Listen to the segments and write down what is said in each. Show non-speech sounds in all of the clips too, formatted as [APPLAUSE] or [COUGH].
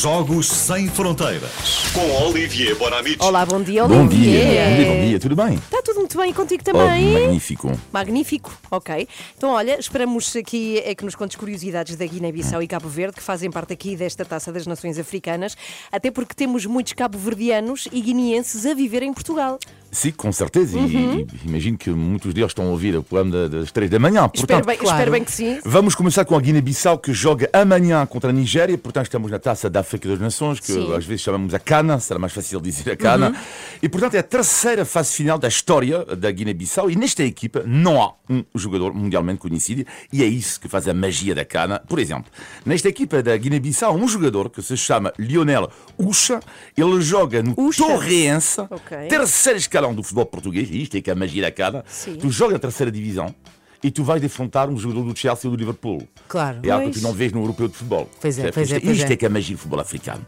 Jogos Sem Fronteiras. Com Olivier Bonamici. Olá, bom dia, Bom dia, Olivier. bom dia, bom dia, tudo bem? Está tudo muito bem e contigo Oh, também? magnífico. Magnífico, ok. Então, olha, esperamos aqui é que nos contes curiosidades da Guiné-Bissau e Cabo Verde, que fazem parte aqui desta Taça das Nações Africanas, até porque temos muitos cabo-verdianos e guineenses a viver em Portugal. Sim, com certeza. E- Uhum. E, imagino que muitos deles estão a ouvir o programa da- das três da manhã. espero, Portanto, bem, espero bem que sim. Vamos começar com a Guiné-Bissau que joga amanhã contra a Nigéria. Portanto, estamos na taça da África das Nações, que Sim. às vezes chamamos a Cana, será mais fácil dizer a Cana. Uhum. E portanto, é a terceira fase final da história da Guiné-Bissau. E nesta equipa não há um jogador mundialmente conhecido. E é isso que faz a magia da Cana. Por exemplo, nesta equipa da Guiné-Bissau, há um jogador que se chama Lionel Ucha. Ele joga no Ucha. Torrense, Ok. terceiro escalão do futebol português. E isto é que é a magia da Cana. Sim. Tu jogas na terceira divisão. E tu vais defrontar um jogador do Chelsea ou do Liverpool. Claro. É algo que Pois. tu não vês no europeu de futebol. Pois é, Certo? pois é, Isto, pois isto é. é que é magia do futebol africano.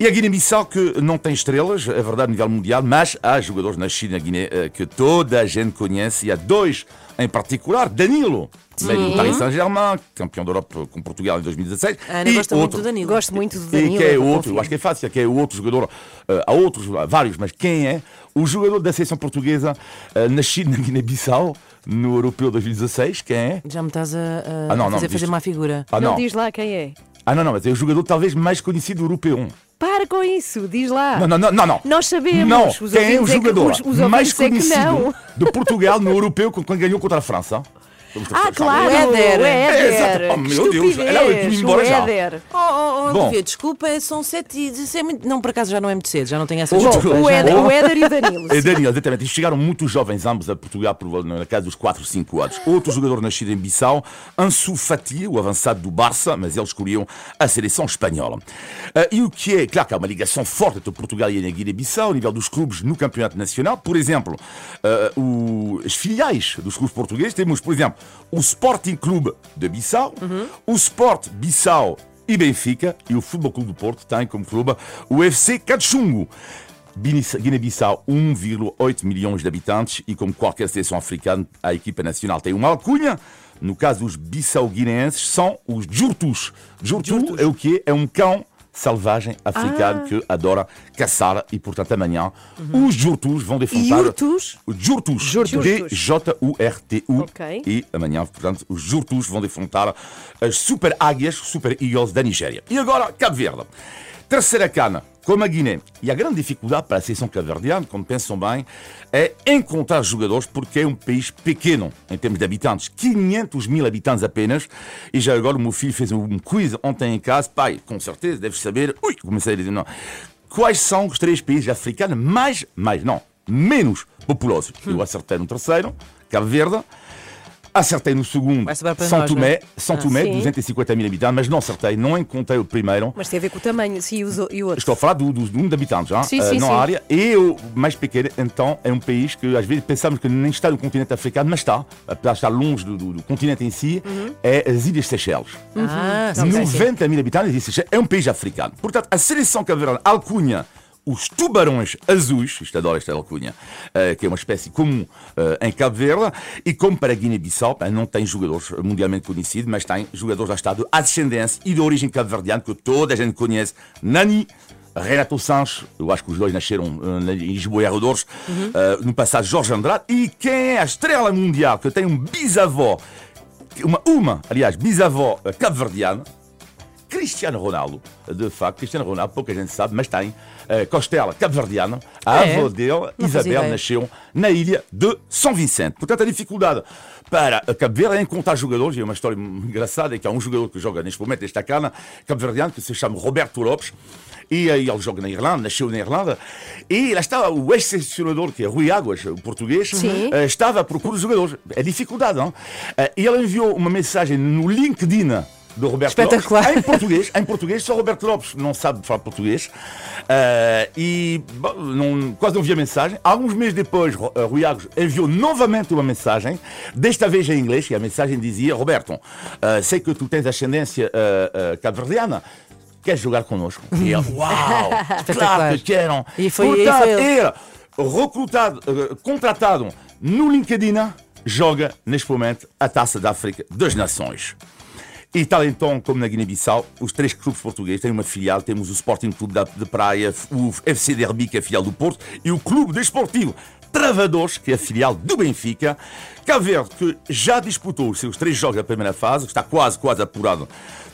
E a Guiné-Bissau que não tem estrelas, é verdade, a nível mundial, mas há jogadores na China na Guiné eh, que toda a gente conhece. E há dois em particular, Danilo, meio do Paris Saint-Germain, campeão da Europa com Portugal em 2016. A Ana e gosta muito outro, do Danilo. Gosto muito do e Danilo. que é outro, eu acho que é fácil, que é o outro jogador, eh, há outros, há vários, mas quem é? O jogador da seleção portuguesa eh, nascido na Guiné-Bissau, no Europeu 2016, quem é? Já me estás a, a Ah, não, não, fazer fazer diz- má figura. Ah, Não não. diz lá quem é. Ah, não, não, mas é o jogador talvez mais conhecido europeu. Para com isso, diz lá. Não, não, não, não. não. Nós sabemos, Não, os quem é o ouvintes é que- jogador os- os mais é que conhecido não. de Portugal no europeu quando ganhou contra a França? Ah, claro, O Éder. o É, Éder. exato. Oh, meu Deus, Estupidez, ela vai ir embora o já. Éder. Oh, oh, oh Bom. Olivia, desculpa, são sete e é muito... Não, por acaso já não é muito cedo, já não tenho essa Bom, desculpa. O Éder, Oh. o Éder e o Danilo. [LAUGHS] É Daniel, exatamente. E chegaram muitos jovens ambos a Portugal por, na casa dos 4, 5 anos. Outro jogador nascido em Bissau, Ansu Fati, o avançado do Barça, mas eles escolhiam a seleção espanhola. Ah, e o que é, claro que há uma ligação forte entre Portugal e a Guiné-Bissau, ao nível dos clubes no campeonato nacional. Por exemplo, ah, o- as filiais dos clubes portugueses, temos, por exemplo, o Sporting Clube de Bissau, o Sport Bissau e Benfica, e o Futebol Clube do Porto tem como clube o FC Cachungo. Guiné- Guiné-Bissau, 1,8 milhões de habitantes e como qualquer seleção africana, a equipa nacional tem uma alcunha. No caso dos bissau-guineenses, são os Jurtus. Jurtu é o quê? É um cão selvagem africano que adora caçar e, portanto, amanhã os Jurtus vão defrontar... Jurtus? Jurtus. Jurtus. D-J-U-R-T-U. Ok. E amanhã, portanto, os Jurtus vão defrontar as Super Águias, Super Eagles da Nigéria. E agora, Cabo Verde. Terceira cana, como a Guiné. E a grande dificuldade para a seleção cabo-verdiana, como pensam bem, é encontrar jogadores, porque é um país pequeno em termos de habitantes. 500 mil habitantes apenas. E já agora o meu filho fez um quiz ontem em casa. Pai, com certeza, deves saber. Ui, comecei a dizer não. Quais são os três países africanos mais, mais, não, menos populosos? Eu acertei no terceiro, Cabo Verde. Acertei no segundo, Vai sobrar para São nós, Tomé, é? São Tomé, sim. 250 mil habitantes, mas não acertei, não encontrei o primeiro. Mas tem a ver com o tamanho, sim, e os o- e o outro. Estou a falar do, do, do número de habitantes, Sim, eh, sim, não sim. a área. E o mais pequeno, então, é um país que às vezes pensamos que nem está no continente africano, mas está, apesar de estar longe do, do- do continente em si, Uhum. é as Ilhas Seychelles. Ah, sim, sim, sim. 90 mil habitantes, e Seychelles é um país africano. Portanto, a seleção cabo alcunha os tubarões azuis, isto adoro esta alcunha, eh, que é uma espécie comum eh, em Cabo Verde, e como para a Guiné-Bissau, pá, não tem jogadores mundialmente conhecidos, mas tem jogadores já está de ascendência e de origem cabo-verdiana, que toda a gente conhece. Nani, Renato Sanches, eu acho que os dois nasceram eh, na- em Lisboa e Arredores, eh, no passado Jorge Andrade, e quem é a estrela mundial, que tem um bisavó, uma, uma aliás, bisavó eh, cabo-verdiana, Cristiano Ronaldo, de facto, Cristiano Ronaldo, pouca gente sabe, mas tem eh, costela cabo-verdiana. A É? avó dele, Isabel, nasceu na ilha de São Vicente. Portanto, a dificuldade para a Cabo Verde é encontrar jogadores, e é uma história engraçada, é que há um jogador que joga neste momento esta cana, cabo-verdiano, que se chama Roberto Lopes, e aí ele joga na Irlanda, nasceu na Irlanda, e lá está o ex-selecionador, que é Rui Águas, o português, Sim. eh, estava à procura de jogadores. É dificuldade, não? Eh, E ele enviou uma mensagem no LinkedIn do Roberto Espetacular. Lopes, em português, em português, só Roberto Lopes não sabe falar português, Eh, e bom, não- quase não via mensagem. Alguns meses depois, eh, Rui Águas enviou novamente uma mensagem, desta vez em inglês, e a mensagem dizia, Roberto, eh, sei que tu tens ascendência eh, eh, cabo-verdiana, queres jogar connosco? E ele, [LAUGHS] uau, claro que quero. E foi- e foi ele. ele, recrutado, contratado no LinkedIn, joga neste momento a Taça da África das Nações. E tal então como na Guiné-Bissau, os três clubes portugueses têm uma filial. Temos o Sporting Clube de Praia, o FC Derby, que é a filial do Porto, e o Clube Desportivo Travadores, que é a filial do Benfica. Cabo Verde, que já disputou os seus três jogos da primeira fase, está quase, quase apurado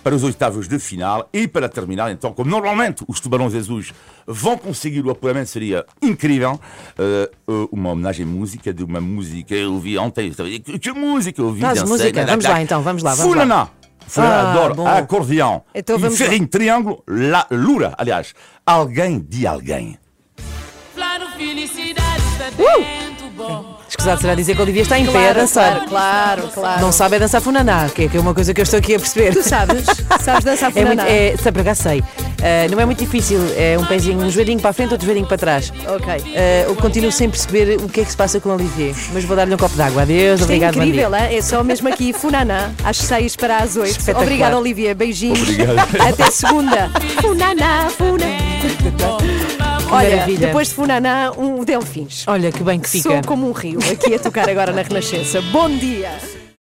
para os oitavos de final. E para terminar, então, como normalmente os Tubarões Azuis vão conseguir o apuramento, seria incrível. eh, uma homenagem à música, de uma música eu ouvi ontem. Que, música eu ouvi? Faz música, vamos lá então, vamos lá, vamos lá. Funaná, Ah, adoro. bom. Acordeão. Então e vamos ferrinho, triângulo, la, lura, aliás. Alguém de alguém. Claro, felicidade está dentro, bom. Escusado será dizer que a Olivia está em pé a dançar. Claro, claro. Não sabe é dançar funaná, que é que é uma coisa que eu estou aqui a perceber. Tu sabes? Sabes dançar [LAUGHS] É muito, funaná? é, sabe, por acaso sei. Ah, não é muito difícil, é um pezinho, um joelhinho para a frente, outro joelhinho para trás. Ok. Ah, eu continuo sem perceber o que é que se passa com a Olivier, mas vou dar-lhe um copo d'água. Adeus, Isto é obrigado, dia. incrível, hein? é só mesmo aqui, Funaná, às 6 para às 8. Espetacular. Obrigada, Olivia. Beijinhos. Obrigado. Até segunda. [LAUGHS] Funaná, Funaná. [LAUGHS] Olha, maravilha. depois de Funaná, um Delfins. Olha que bem que fica. Sou como um rio, aqui a tocar agora na Renascença. Bom dia.